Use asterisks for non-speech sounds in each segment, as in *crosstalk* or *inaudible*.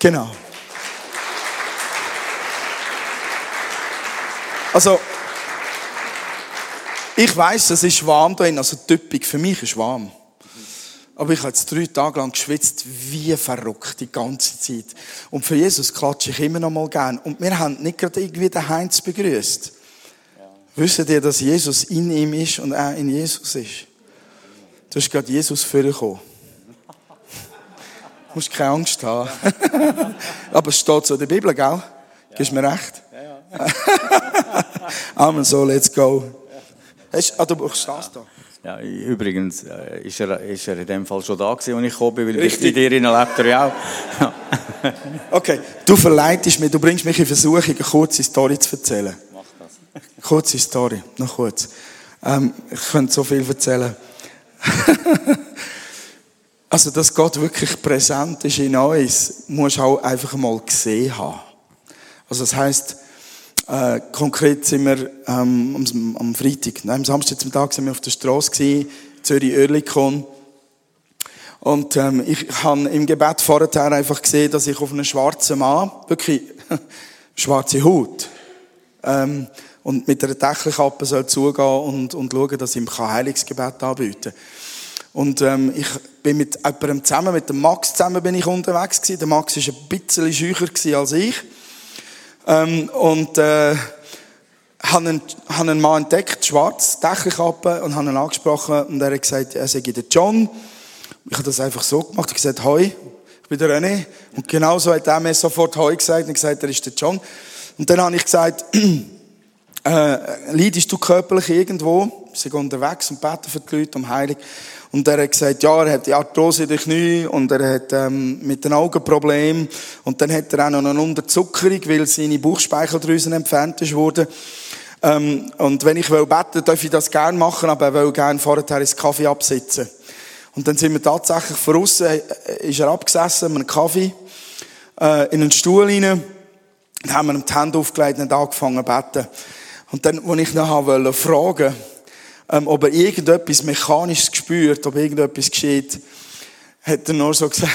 Genau. Also, ich weiß, es ist warm drin, also typisch für mich ist warm. Aber ich habe jetzt drei Tage lang geschwitzt, wie verrückt, die ganze Zeit. Und für Jesus klatsche ich immer noch mal gern. Und wir haben nicht gerade irgendwie den Heinz begrüßt. Ja. Wisst ihr, dass Jesus in ihm ist und er in Jesus ist? Du hast gerade Jesus vorgekommen. Du musst keine Angst haben. *laughs* Aber es steht so in der Bibel, gell? Ja. Gibst mir recht? Ja, ja. *laughs* Amen, so, let's go. Hast, ah, du stehst da. Ja, übrigens äh, ist, er, ist er in dem Fall schon da gewesen, als ich gekommen bin, weil Richtig. bei dir in lebt er ja auch. *laughs* okay, du verleitest mich, du bringst mich in Versuchung, eine kurze Story zu erzählen. Mach das. Kurze Story, noch kurz. Ähm, ich könnte so viel erzählen. Also, dass Gott wirklich präsent ist in uns, musst du auch einfach mal gesehen haben. Also, das heisst, äh, konkret sind wir ähm, am, am Freitag, nein, am Samstag zum Tag sind wir auf der Straße gewesen, Zürich-Oerlikon. Und ähm, ich habe im Gebet vorher einfach gesehen, dass ich auf einen schwarzen Mann, wirklich *laughs* schwarze Haut, ähm, und mit einer Deckelkappe soll zugehen und, und schauen, dass ich ihm Heilungsgebet anbieten kann. Und ähm, ich bin mit jemandem zusammen, mit dem Max zusammen bin ich unterwegs gewesen. Der Max war ein bisschen schücher als ich. Ähm, und äh, habe einen, hab einen Mann entdeckt, schwarz, Deckelkappe, und habe ihn angesprochen und er hat gesagt, er sei der John. Ich habe das einfach so gemacht, ich habe gesagt, hoi, ich bin der René. Und genauso hat er mir sofort hoi gesagt und gesagt, er ist der John. Und dann habe ich gesagt, *clears throat* äh, leidest du körperlich irgendwo? Gehen unterwegs und beten für die Leute um Heilung. Und er hat gesagt, ja, er hat die Arthrose in den Knie und er hat ähm, mit den Augen Probleme. Und dann hat er auch noch eine Unterzuckerung, weil seine Bauchspeicheldrüsen entfernt ist worden. Ähm, und wenn ich will beten, darf ich das gerne machen, aber er will gerne vorher ins Kaffee absitzen. Und dann sind wir tatsächlich voraus, äh, ist er abgesessen mit einem Kaffee, äh, in einen Stuhl rein, dann haben wir ihm die Hände aufgelegt und angefangen zu beten. Und dann, als ich nachher wollte fragen, ähm, ob er irgendetwas Mechanisches spürt, ob irgendetwas geschieht, hat er nur so *laughs* gesagt,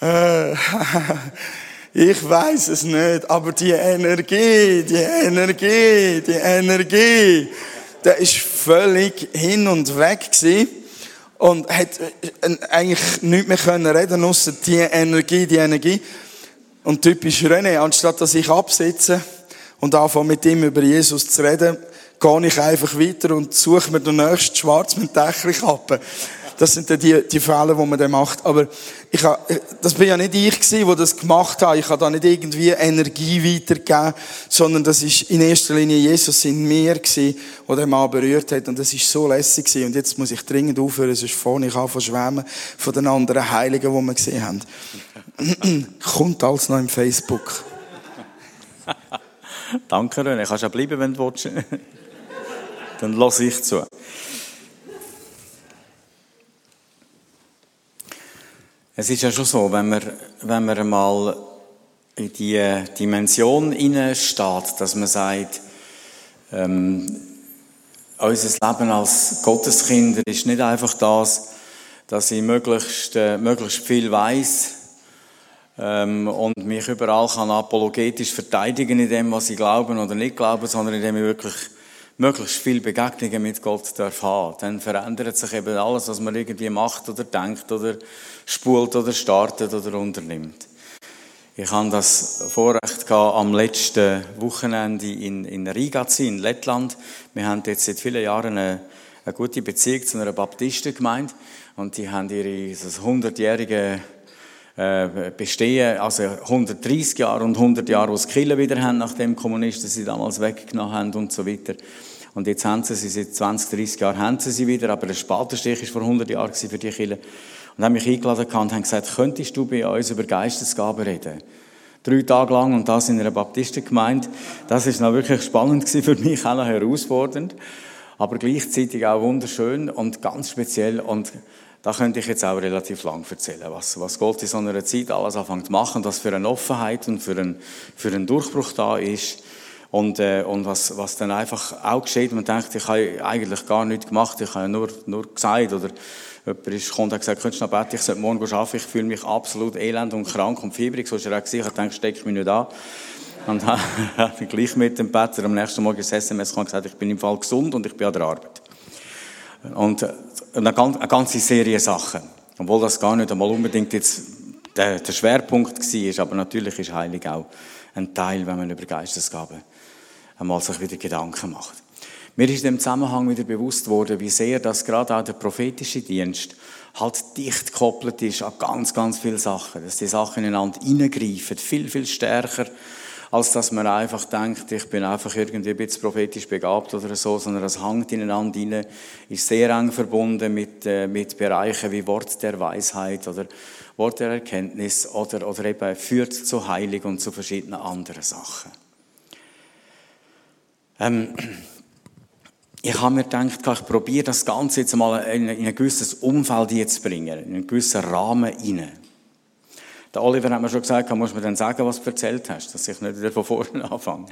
äh, *laughs* ich weiß es nicht, aber die Energie, die Energie, die Energie, der ist völlig hin und weg gewesen und hat äh, eigentlich nichts mehr können reden, außer die Energie, die Energie. Und typisch René, anstatt dass ich absitze und anfange mit ihm über Jesus zu reden, gehe ich einfach weiter und suche mir den nächsten Schwarz mit Deckelkappe. Das sind dann die, die Fälle, die man dann macht. Aber ich das bin ja nicht ich gewesen, der das gemacht hat. Ich habe da nicht irgendwie Energie weitergegeben, sondern das ist in erster Linie Jesus in mir gewesen, der den Mann berührt hat. Und das ist so lässig gewesen. Und jetzt muss ich dringend aufhören, sonst vorne ich an von schwärmen von den anderen Heiligen, die wir gesehen haben. *clears throat* Kommt alles noch im Facebook. *laughs* Danke, René. Kannst auch bleiben, wenn du willst. Dann lass ich zu. Es ist ja schon so, wenn man, wenn man mal in die Dimension steht, dass man sagt, ähm, unser Leben als Gotteskinder ist nicht einfach das, dass ich möglichst, äh, möglichst viel weiß ähm, und mich überall kann apologetisch verteidigen in dem, was ich glaube oder nicht glaube, sondern indem ich wirklich möglichst viele Begegnungen mit Gott darf haben. Dann verändert sich eben alles, was man irgendwie macht oder denkt oder spult oder startet oder unternimmt. Ich habe das Vorrecht gehabt, am letzten Wochenende in, in Riga zu sein, in Lettland. Wir haben jetzt seit vielen Jahren eine, eine gute Beziehung zu einer Baptistengemeinde und die haben ihre 100-jährige äh, bestehen, also 130 Jahre und 100 Jahre, wo sie Kille wieder haben, nachdem Kommunisten sie damals weggenommen haben und so weiter. Und jetzt haben sie sie, seit 20, 30 Jahren haben sie sie wieder, aber der Spatenstich war vor 100 Jahren für die Kille. Und haben mich eingeladen und haben gesagt, könntest du bei uns über Geistesgaben reden? Drei Tage lang und das in einer Baptistengemeinde. Das ist noch wirklich spannend für mich, auch noch herausfordernd. Aber gleichzeitig auch wunderschön und ganz speziell und da könnte ich jetzt auch relativ lang erzählen, was, was Gott in so einer Zeit alles anfängt zu machen, was für eine Offenheit und für einen, für einen Durchbruch da ist. Und, äh, und was, was dann einfach auch geschieht, man denkt, ich habe eigentlich gar nichts gemacht, ich habe nur, nur gesagt, oder jemand ist, kommt und hat gesagt, könntest du noch beten, ich sollte morgen arbeiten, ich fühle mich absolut elend und krank und fiebrig, so ist er auch gesehen, ich stecke ich mich nicht an. Und *laughs* habe gleich mit dem Better am nächsten Morgen das SMS gesagt, ich bin im Fall gesund und ich bin an der Arbeit. Und, äh, eine, ganze Serie Sachen. Obwohl das gar nicht einmal unbedingt jetzt der Schwerpunkt war, aber natürlich ist Heilig auch ein Teil, wenn man über Geistesgaben einmal sich wieder Gedanken macht. Mir ist in dem Zusammenhang wieder bewusst worden, wie sehr das gerade auch der prophetische Dienst halt dicht gekoppelt ist an ganz, ganz viele Sachen. Dass die Sachen ineinander hineingreifen, viel, viel stärker, als dass man einfach denkt, ich bin einfach irgendwie ein bisschen prophetisch begabt oder so, sondern das hängt ineinander hinein, ist sehr eng verbunden mit, äh, mit Bereichen wie Wort der Weisheit oder Wort der Erkenntnis oder, oder eben führt zu Heilig und zu verschiedenen anderen Sachen. Ähm, ich habe mir gedacht, ich probiere das Ganze jetzt mal in ein gewisses Umfeld zu bringen, in einen gewissen Rahmen hinein. Der Oliver hat mir schon gesagt, muss mir dann sagen, was du erzählt hast, dass ich nicht wieder von vorne *laughs* anfange.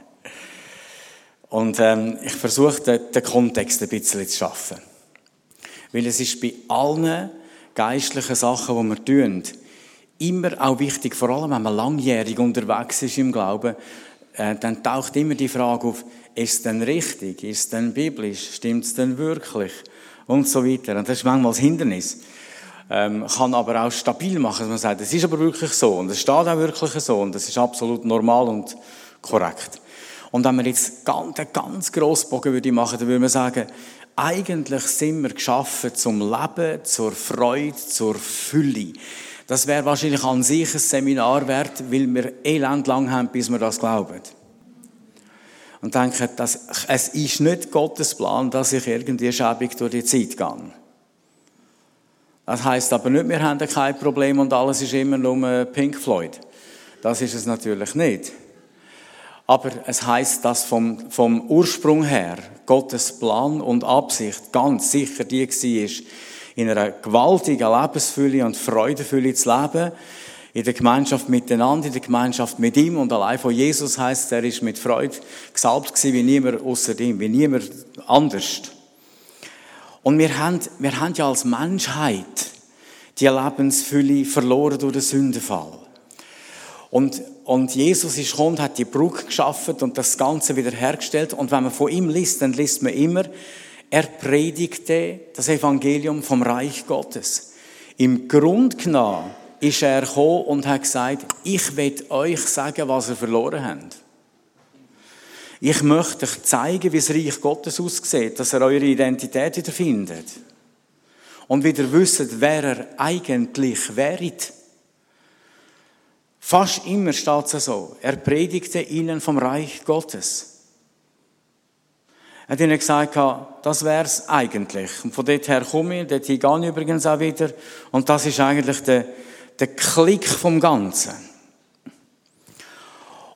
Und ähm, ich versuche, den, den Kontext ein bisschen zu schaffen. Weil es ist bei allen geistlichen Sachen, die wir tun, immer auch wichtig, vor allem wenn man langjährig unterwegs ist im Glauben, dann taucht immer die Frage auf, ist es denn richtig? Ist es denn biblisch? Stimmt es denn wirklich? Und so weiter. Und das ist manchmal das Hindernis. Ähm, kann aber auch stabil machen, dass man sagt, es ist aber wirklich so und es steht auch wirklich so und das ist absolut normal und korrekt. Und wenn man jetzt ganz, ganz grossen Bogen würde machen, dann würde man sagen, eigentlich sind wir geschaffen zum Leben, zur Freude, zur Fülle. Das wäre wahrscheinlich an sich ein Seminar wert, weil wir elend lang haben, bis wir das glauben. Und denken, dass, es ist nicht Gottes Plan, dass ich irgendwie schäbig durch die Zeit gehe. Das heißt aber nicht, wir haben kein Problem und alles ist immer nur Pink Floyd. Das ist es natürlich nicht. Aber es heißt, dass vom, vom Ursprung her Gottes Plan und Absicht ganz sicher die war, in einer gewaltigen Lebensfülle und Freudefülle zu leben, in der Gemeinschaft miteinander, in der Gemeinschaft mit ihm und allein von Jesus heißt, er ist mit Freude gesalbt gewesen, wie niemand außer ihm, wie niemand anders. Und wir haben, wir haben ja als Menschheit die Lebensfülle verloren durch den Sündenfall. Und, und Jesus ist gekommen, hat die Brücke geschaffen und das Ganze wieder hergestellt. Und wenn man von ihm liest, dann liest man immer, er predigte das Evangelium vom Reich Gottes. Im Grund genommen ist er gekommen und hat gesagt, ich will euch sagen, was ihr verloren habt. Ich möchte euch zeigen, wie das Reich Gottes aussieht, dass ihr eure Identität wieder findet. Und wieder wisst, wer er eigentlich wäret. Fast immer steht es so. Er predigte ihnen vom Reich Gottes. Hat ihnen gesagt, das wäre es eigentlich. Und von dort her komme ich, dort gehe ich übrigens auch wieder. Und das ist eigentlich der, der Klick vom Ganzen.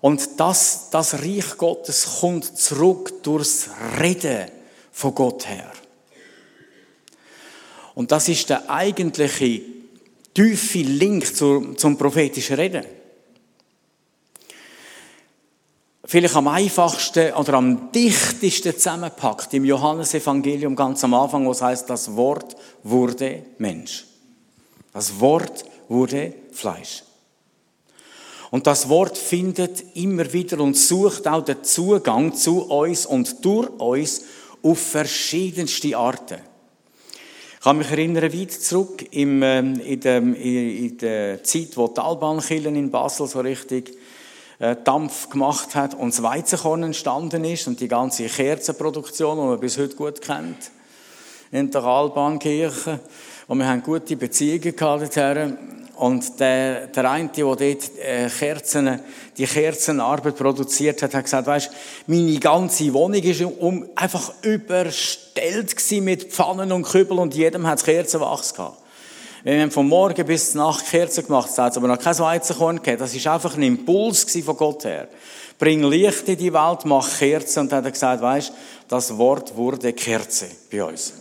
Und das, das Reich Gottes kommt zurück durchs Reden von Gott her. Und das ist der eigentliche tiefe Link zum, zum prophetischen Reden. Vielleicht am einfachsten oder am dichtesten zusammengepackt im Johannesevangelium ganz am Anfang, wo es heißt, das Wort wurde Mensch. Das Wort wurde Fleisch. Und das Wort findet immer wieder und sucht auch den Zugang zu uns und durch uns auf verschiedenste Arten. Ich kann mich erinnern, weit zurück ähm, in, der, in der Zeit, wo die Albankillen in Basel so richtig Dampf gemacht hat und das Weizenkorn entstanden ist und die ganze Kerzenproduktion, die man bis heute gut kennt, in der Albankirche. Und wir haben gute Beziehungen gehabt dorthin. Und der, der eine, der dort äh, Kerzen, die Kerzenarbeit produziert hat, hat gesagt, weisst, meine ganze Wohnung ist um, einfach überstellt mit Pfannen und Kübel und jedem hat Kerzenwachs gehabt. Wir haben von Morgen bis Nacht Kerzen gemacht, es hat aber noch kein Weizenkorn gegeben. Das war einfach ein Impuls von Gott her. Bring Licht in die Welt, mach Kerzen. Und dann hat er gesagt, weisst, das Wort wurde Kerze bei uns.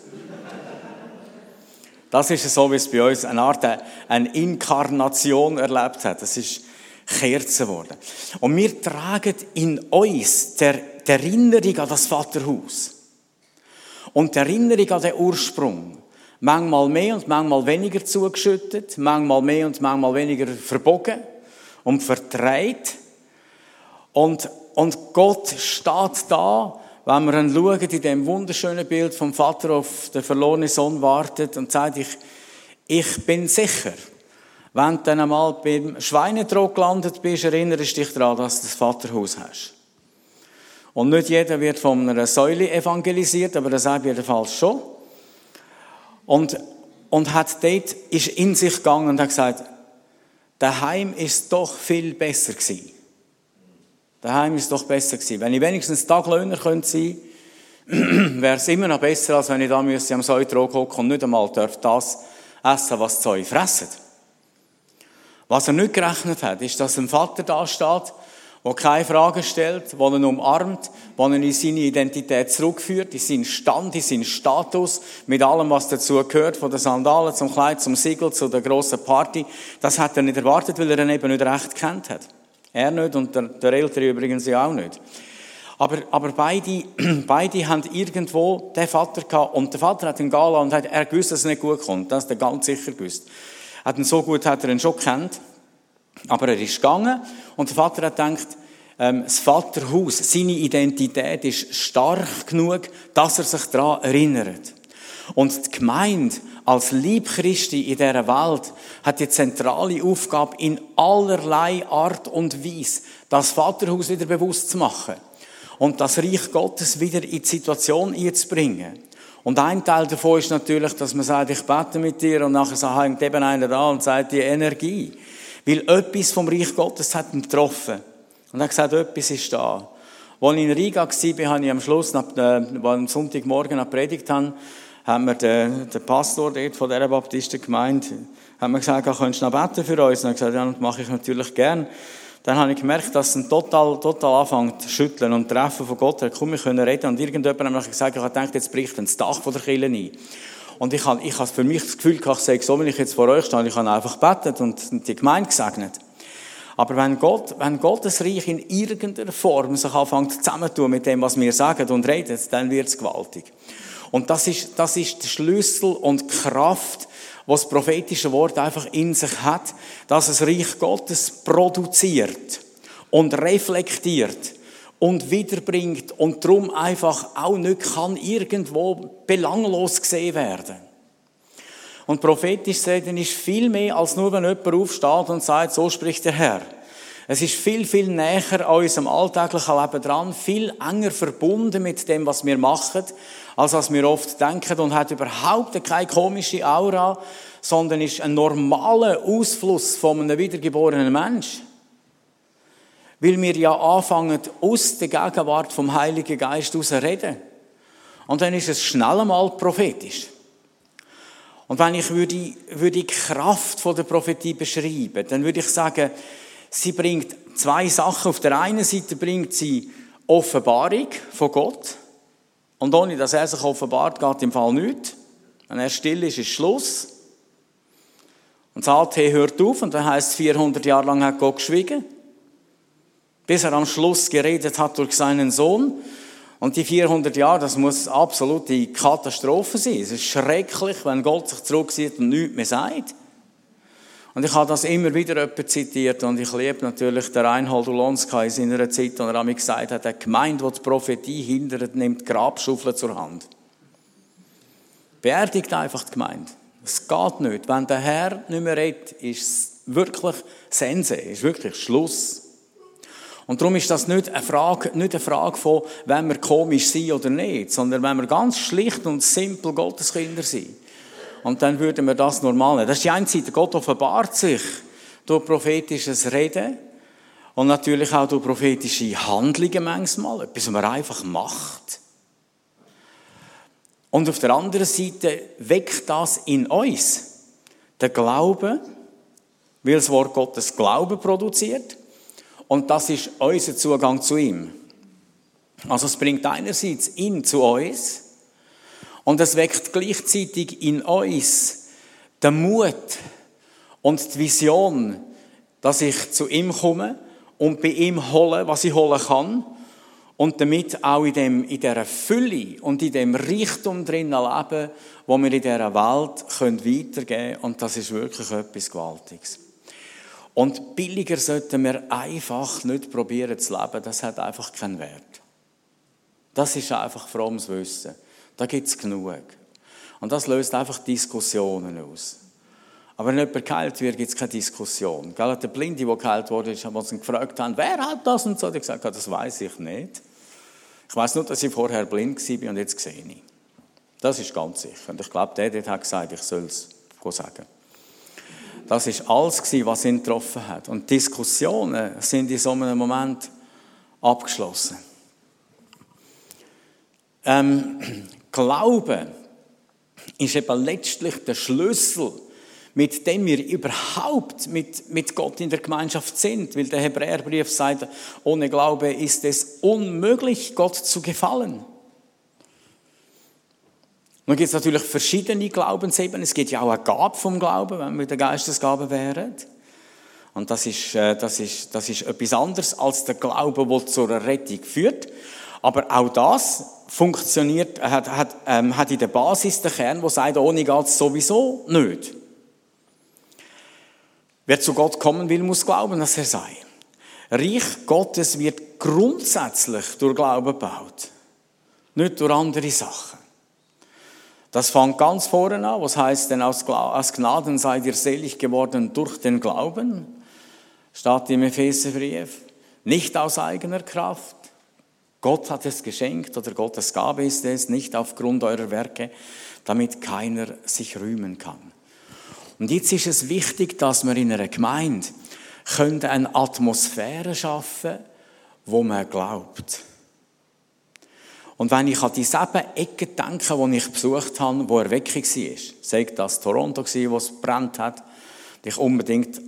Das ist so, wie es bei uns eine Art eine Inkarnation erlebt hat. Das ist Kerzen geworden. Und wir tragen in uns der, die Erinnerung an das Vaterhaus. Und die Erinnerung an den Ursprung. Manchmal mehr und manchmal weniger zugeschüttet, manchmal mehr und manchmal weniger verbogen und verdreht. Und, und Gott steht da, wenn wir dann schauen, in dem wunderschönen Bild vom Vater auf den verlorenen Sohn wartet und sagt, ich, ich bin sicher, wenn du dann einmal beim Schweinetrog gelandet bist, erinnerst du dich daran, dass du das Vaterhaus hast. Und nicht jeder wird von einer Säule evangelisiert, aber das sagt jedenfalls schon. Und, und hat dort, ist in sich gegangen und hat gesagt, daheim ist doch viel besser gewesen. Daheim ist doch besser gewesen. Wenn ich wenigstens Taglöhner könnte sein, *clears throat* wäre es immer noch besser, als wenn ich da müsste am Säutrog hocken und nicht einmal darf das essen, was die Säue fressen. Was er nicht gerechnet hat, ist, dass ein Vater da steht, der keine Fragen stellt, der ihn umarmt, der ihn in seine Identität zurückführt, in seinen Stand, in seinen Status, mit allem, was dazu gehört, von den Sandalen zum Kleid, zum Siegel, zu der grossen Party. Das hat er nicht erwartet, weil er ihn eben nicht recht kennt hat. Er nicht und der, der Ältere übrigens auch nicht. Aber, aber beide, *clears throat* beide haben irgendwo den Vater gehabt und der Vater hat ihn gehen und hat, er gewusst, dass es nicht gut kommt. Das hat er ganz sicher gewusst. Hat ihn so gut hat er ihn schon kennt. Aber er ist gegangen und der Vater hat gedacht, ähm, das Vaterhaus, seine Identität ist stark genug, dass er sich daran erinnert. Und die Gemeinde als Liebchristi in dieser Welt hat die zentrale Aufgabe, in allerlei Art und Weise das Vaterhaus wieder bewusst zu machen und das Reich Gottes wieder in die Situation einzubringen. Und ein Teil davon ist natürlich, dass man sagt, ich bete mit dir und nachher hängt eben einer da und sagt die Energie. Weil etwas vom Reich Gottes hat ihn getroffen. Und er hat gesagt, etwas ist da. Als ich in Riga war, habe ich am Schluss, wir am Sonntagmorgen eine Predigt haben, haben wir den, den Pastor dort von dieser Baptistengemeinde, haben wir gesagt, könntest du noch beten für uns? Und er hat gesagt, ja, das mache ich natürlich gern. Dann habe ich gemerkt, dass es total, total anfängt zu schütteln und treffen von Gott. Er komm, wir können reden. Und irgendjemand hat gesagt, ich habe gedacht, jetzt bricht das Dach von der Kille ein. Und ich habe, ich habe für mich das Gefühl gehabt, ich sage, so, wenn ich jetzt vor euch stehe, ich habe einfach betet und die Gemeinde gesegnet. Aber wenn Gott, wenn Gottes Reich in irgendeiner Form sich anfängt zusammenzutun mit dem, was wir sagen und reden, dann wird es gewaltig. Und das ist, das ist der Schlüssel und Kraft, was das prophetische Wort einfach in sich hat, dass es Reich Gottes produziert und reflektiert und wiederbringt und darum einfach auch nicht kann irgendwo belanglos gesehen werden. Und prophetisch reden ist viel mehr als nur, wenn jemand aufsteht und sagt, so spricht der Herr. Es ist viel, viel näher an unserem alltäglichen Leben dran, viel enger verbunden mit dem, was wir machen, als was wir oft denken und hat überhaupt keine komische Aura, sondern ist ein normaler Ausfluss von einem wiedergeborenen Mensch. Weil wir ja anfangen, aus der Gegenwart vom Heiligen Geist heraus reden. Und dann ist es schnell einmal prophetisch. Und wenn ich würde, würde die Kraft von der Prophetie beschreiben, dann würde ich sagen, sie bringt zwei Sachen. Auf der einen Seite bringt sie Offenbarung von Gott. Und ohne dass er sich offenbart, geht im Fall nichts. Wenn er still ist, ist Schluss. Und das AT hört auf und dann heißt es, 400 Jahre lang hat Gott geschwiegen. Bis er am Schluss geredet hat durch seinen Sohn. Und die 400 Jahre, das muss absolute Katastrophe sein. Es ist schrecklich, wenn Gott sich zurückzieht und nichts mehr sagt. Und ich habe das immer wieder jemand zitiert und ich liebe natürlich den Reinhold Ulonska in seiner Zeit, wo er mir gesagt hat, eine Gemeinde, die die Prophetie hindert, nimmt Grabschaufeln zur Hand. Beerdigt einfach die Gemeinde. Es geht nicht. Wenn der Herr nicht mehr redet, ist es wirklich Sense, ist wirklich Schluss. Und darum ist das nicht eine Frage, nicht eine Frage von, wenn wir komisch sind oder nicht, sondern wenn wir ganz schlicht und simpel Gotteskinder sind. Und dann würden wir das normal nehmen. Das ist die eine Seite. Gott offenbart sich durch prophetisches Reden und natürlich auch durch prophetische Handlungen manchmal. Etwas, was man einfach macht. Und auf der anderen Seite weckt das in uns den Glauben, weil das Wort Gottes Glauben produziert. Und das ist unser Zugang zu ihm. Also es bringt einerseits ihn zu uns und es weckt gleichzeitig in uns den Mut und die Vision, dass ich zu ihm komme und bei ihm hole, was ich holen kann und damit auch in, dem, in dieser Fülle und in dem Reichtum drin leben, wo wir in dieser Welt können weitergeben können. Und das ist wirklich etwas Gewaltiges. Und billiger sollten wir einfach nicht probieren zu leben. Das hat einfach keinen Wert. Das ist einfach frommes Wissen. Da gibt es genug. Und das löst einfach Diskussionen aus. Aber wenn jemand geheilt wird, gibt es keine Diskussion. Der Blinde, der geheilt wurde, ist, haben uns gefragt wer hat das und so. Ich gesagt, das weiß ich nicht. Ich weiß nur, dass ich vorher blind war und jetzt sehe ich. Das ist ganz sicher. Und ich glaube, der dort hat gesagt, ich soll es sagen. Das ist alles was ihn getroffen hat. Und Diskussionen sind in so einem Moment abgeschlossen. Ähm, Glauben ist eben letztlich der Schlüssel mit dem wir überhaupt mit, mit Gott in der Gemeinschaft sind. Weil der Hebräerbrief sagt, ohne Glaube ist es unmöglich, Gott zu gefallen. Nun gibt es natürlich verschiedene Glaubensebenen. Es gibt ja auch eine Gabe vom Glauben, wenn wir der Geistesgabe wären. Und das ist, äh, das, ist, das ist etwas anderes als der Glaube, der zur Rettung führt. Aber auch das funktioniert, hat, hat, ähm, hat in der Basis den Kern, der sagt, ohne geht es sowieso nicht. Wer zu Gott kommen will, muss glauben, dass er sei. Reich Gottes wird grundsätzlich durch Glauben gebaut, nicht durch andere Sachen. Das fängt ganz vorne an, was heißt denn aus Gnaden seid ihr selig geworden durch den Glauben, steht im Epheserbrief, nicht aus eigener Kraft. Gott hat es geschenkt oder Gottes Gabe ist es, nicht aufgrund eurer Werke, damit keiner sich rühmen kann. Und jetzt ist es wichtig, dass wir in einer Gemeinde eine Atmosphäre schaffen wo man glaubt. Und wenn ich an die sieben Ecken denke, die ich besucht habe, wo Erweckung war, sagt das Toronto wo es brennt hat, ich unbedingt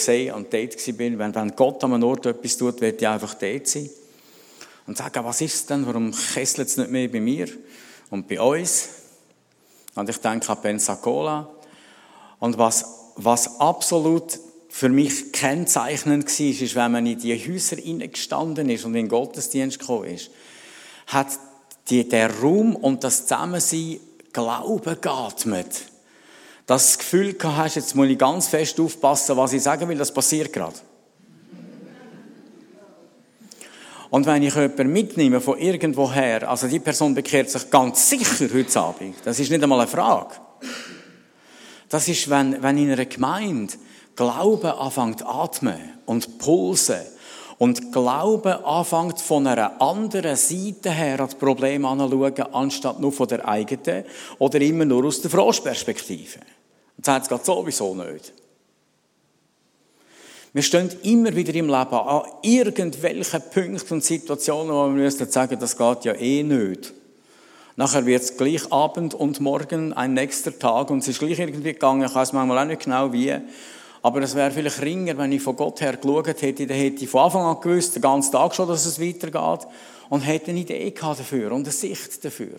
sehen und dort bin. Wenn, wenn Gott an einem Ort etwas tut, wird ich einfach dort sein. Und sagen, was ist denn? Warum kesselt es nicht mehr bei mir und bei uns? Und ich denke an Pensacola. Und was, was absolut für mich kennzeichnend war, ist, wenn man in die Häuser hineingestanden ist und in den Gottesdienst gekommen ist, hat die, der Raum und das Zusammensein Glauben geatmet. Das Gefühl gehabt hast, jetzt muss ich ganz fest aufpassen, was ich sagen will, das passiert gerade. Und wenn ich jemanden mitnehme von irgendwoher, also die Person bekehrt sich ganz sicher heute Abend, das ist nicht einmal eine Frage. Das ist, wenn, wenn in einer Gemeinde Glauben anfängt atmen und pulsen und Glauben anfängt von einer anderen Seite her an das Problem anzuschauen, anstatt nur von der eigenen oder immer nur aus der Froschperspektive. Und das geht sowieso nicht. Wir stehen immer wieder im Leben an irgendwelchen Punkten und Situationen, wo wir müssen sagen, das geht ja eh nicht. Nachher wird es gleich Abend und Morgen ein nächster Tag und es ist gleich irgendwie gegangen. Ich weiß manchmal auch nicht genau wie. Aber es wäre vielleicht ringer, wenn ich von Gott her geschaut hätte, dann hätte ich von Anfang an gewusst, den ganzen Tag schon, dass es weitergeht und hätte eine Idee gehabt dafür und eine Sicht dafür.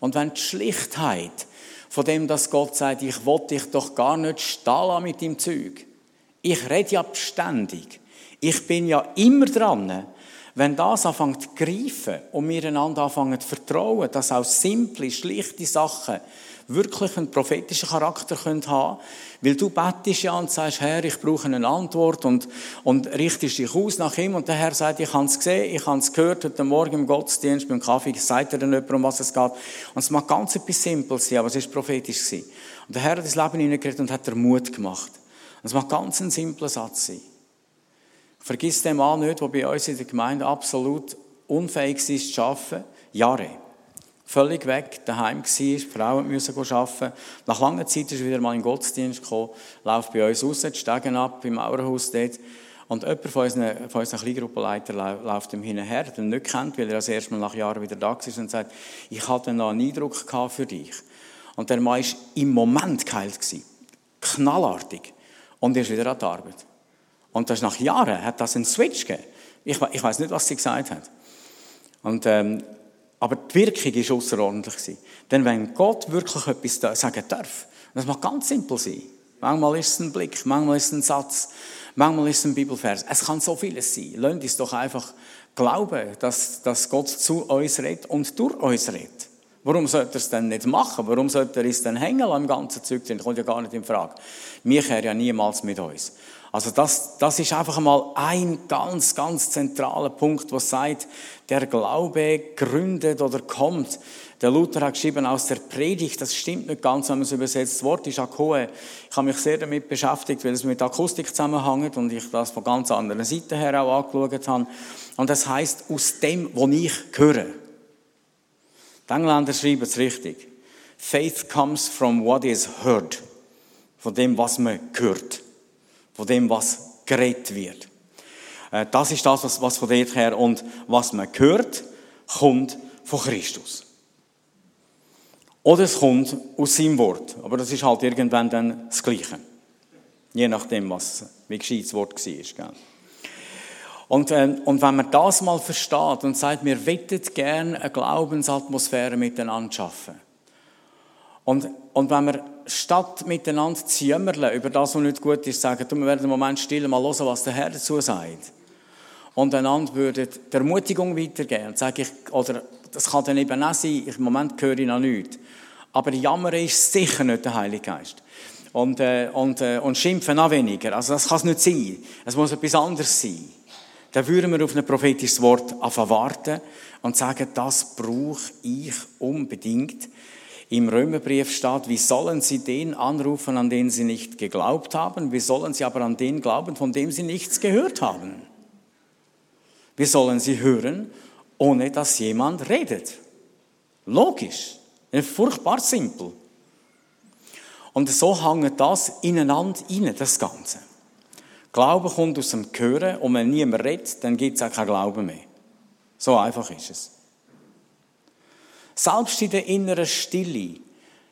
Und wenn die Schlichtheit von dem, dass Gott sagt, ich wollte dich doch gar nicht stehen mit dem Zeug. Ich rede ja beständig. Ich bin ja immer dran, wenn das anfängt zu greifen und wir einander anfangen zu vertrauen, dass auch simple, schlichte Sachen wirklich einen prophetischen Charakter können haben weil du bettest ja und sagst, Herr, ich brauche eine Antwort und, und richtest dich aus nach ihm und der Herr sagt, ich habe es gesehen, ich habe es gehört heute Morgen im Gottesdienst beim Kaffee, sagt er dann jemand, um was es geht. Und es mag ganz etwas Simples sein, aber es ist prophetisch gewesen. Und der Herr hat das Leben hineingeredet und hat dir Mut gemacht. Und es mag ganz ein simpler Satz sein. Vergiss den Mann nicht, der bei uns in der Gemeinde absolut unfähig ist zu arbeiten. Jahre. Völlig weg, daheim war, die Frauen mussten arbeiten. Nach langer Zeit ist er wieder mal in den Gottesdienst gekommen, läuft bei uns raus, die Stegen ab, im Mauerhaus dort. Und jemand von unseren, von unseren Kleingruppenleitern läuft ihm hinterher, der ihn nicht kennt, weil er das erste Mal nach Jahren wieder da ist und sagt, ich hatte noch einen Eindruck für dich. Und der Mann war im Moment geheilt. Knallartig. Und er ist wieder an die Arbeit. Und das nach Jahren hat das einen Switch gegeben. Ich, ich weiß nicht, was sie gesagt hat. Und, ähm, aber die Wirkung war außerordentlich. Denn wenn Gott wirklich etwas sagen darf, das mag ganz simpel sein. Manchmal ist es ein Blick, manchmal ist es ein Satz, Manchmal ist es ein Bibelvers. Es kann so vieles sein. Lasst uns doch einfach glauben, dass, dass Gott zu uns redet und durch uns redet. Warum sollte er es denn nicht machen? Warum sollte er es denn hängen im ganzen Zeug? Das kommt ja gar nicht in Frage. Wir kehren ja niemals mit uns. Also das, das ist einfach mal ein ganz, ganz zentraler Punkt, was sagt, der Glaube gründet oder kommt. Der Luther hat geschrieben aus der Predigt, das stimmt nicht ganz, wenn man es übersetzt. Das Wort ist Akoe. Ich habe mich sehr damit beschäftigt, weil es mit Akustik zusammenhängt und ich das von ganz anderen Seiten her auch angeschaut habe. Und das heißt aus dem, wo ich höre. Die Engländer schreiben es richtig. Faith comes from what is heard. Von dem, was man hört von dem, was geredet wird. Äh, das ist das, was, von dort her und was man hört, kommt von Christus. Oder es kommt aus seinem Wort. Aber das ist halt irgendwann dann das Gleiche. Je nachdem, was, wie gescheit das Wort war. Gell? Und, äh, und wenn man das mal versteht und sagt, wir wettet gerne eine Glaubensatmosphäre miteinander schaffen. Und, und wenn wir statt miteinander zu jämmerle über das, was nicht gut ist, sagen, wir werden einen Moment still mal hören, was der Herr dazu sagt. Und einander würden die Ermutigung weitergeben. Und sage ich, oder das kann dann eben auch sein, im Moment höre ich noch nichts. Aber Jammern ist sicher nicht der Heilige Geist. Und, äh, und, äh, und schimpfen noch weniger. Also das kann es nicht sein. Es muss etwas anderes sein. Dann würden wir auf ein prophetisches Wort warten und sagen, das brauche ich unbedingt im Römerbrief steht, wie sollen sie den anrufen, an den sie nicht geglaubt haben? Wie sollen sie aber an den glauben, von dem sie nichts gehört haben? Wie sollen sie hören, ohne dass jemand redet? Logisch. Furchtbar simpel. Und so hängt das ineinander rein, das Ganze. Glaube kommt aus dem Hören und wenn niemand redet, dann gibt es auch keinen Glauben mehr. So einfach ist es. Selbst in der inneren Stille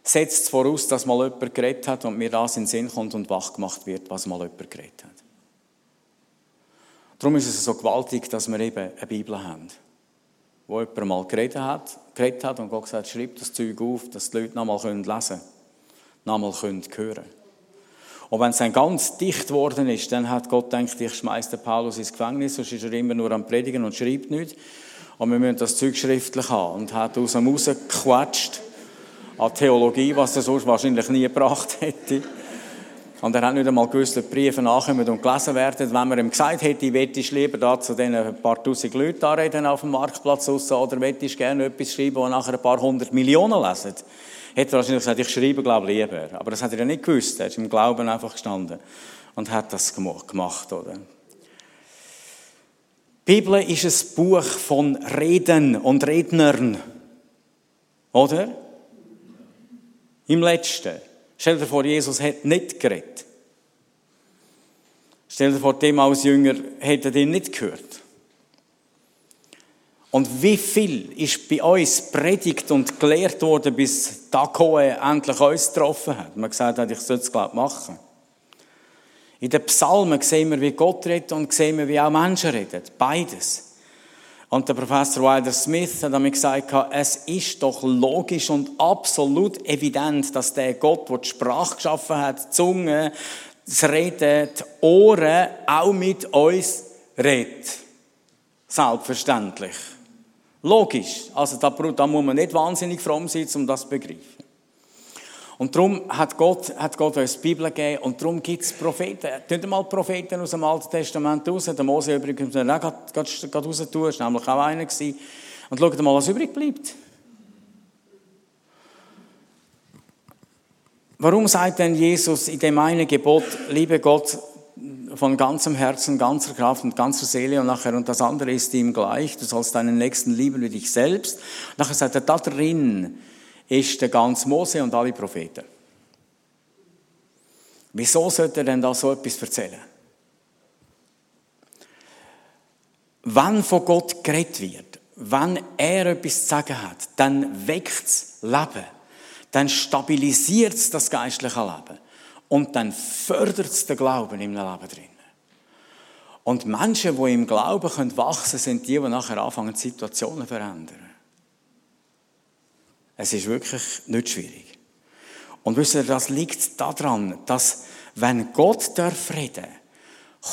setzt es voraus, dass mal jemand geredet hat und mir das in den Sinn kommt und wach gemacht wird, was mal jemand geredet hat. Darum ist es so gewaltig, dass wir eben eine Bibel haben, wo jemand mal geredet hat, geredet hat und Gott hat, schreib das Zeug auf, dass die Leute nochmal lesen können, nochmal hören können. Und wenn es dann ganz dicht geworden ist, dann hat Gott gedacht, ich schmeiße den Paulus ins Gefängnis, sonst ist er immer nur am Predigen und schreibt nichts. Und wir müssen das Zeug schriftlich haben. Und hat aus dem rausgequatscht an Theologie, was er sonst wahrscheinlich nie gebracht hätte. Und er hat nicht einmal gewusst, die Briefe nachkommen und gelesen werden. Wenn man ihm gesagt hätte, ich möchte lieber da zu den paar tausend Leuten reden auf dem Marktplatz raus, oder möchte ich gerne etwas schreiben, das nachher ein paar hundert Millionen lesen, hätte er wahrscheinlich gesagt, ich schreibe, glaube lieber. Aber das hat er ja nicht gewusst. Er ist im Glauben einfach gestanden und hat das gemacht, oder? Die Bibel ist ein Buch von Reden und Rednern. Oder? Im Letzten. Stell dir vor, Jesus hat nicht geredet. Stell dir vor, dem als Jünger hätte ihn nicht gehört. Und wie viel ist bei uns predigt und gelehrt worden, bis Dakoe endlich uns getroffen hat? Man gesagt hat, ich soll es, glaube machen. In den Psalmen sehen wir, wie Gott redet und sehen wir, wie auch Menschen reden. Beides. Und der Professor Wilder Smith hat damit gesagt, es ist doch logisch und absolut evident, dass der Gott, der die Sprache geschaffen hat, die Zunge, das Reden, die Ohren, auch mit uns redet. Selbstverständlich. Logisch. Also da, da muss man nicht wahnsinnig fromm sein, um das zu begreifen. Und darum hat Gott, hat Gott uns die Bibel gegeben und darum gibt es Propheten. Tun mal Propheten aus dem Alten Testament raus. Der Mose übrigens auch gerade, gerade raus tun, ist nämlich auch einer gewesen. Und schaut mal, was übrig bleibt. Warum sagt denn Jesus in dem einen Gebot, liebe Gott von ganzem Herzen, ganzer Kraft und ganzer Seele und nachher, und das andere ist ihm gleich, du sollst deinen Nächsten lieben wie dich selbst. Nachher sagt er, da drin ist der ganze Mose und alle Propheten. Wieso sollte er denn da so etwas erzählen? Wenn von Gott geredet wird, wenn er etwas zu sagen hat, dann weckt es Leben. Dann stabilisiert es das geistliche Leben. Und dann fördert es den Glauben im Leben drin. Und Menschen, die im Glauben wachsen können, sind die, die nachher anfangen, Situationen zu verändern. Es ist wirklich nicht schwierig. Und wisst ihr, das liegt daran, dass wenn Gott darf reden,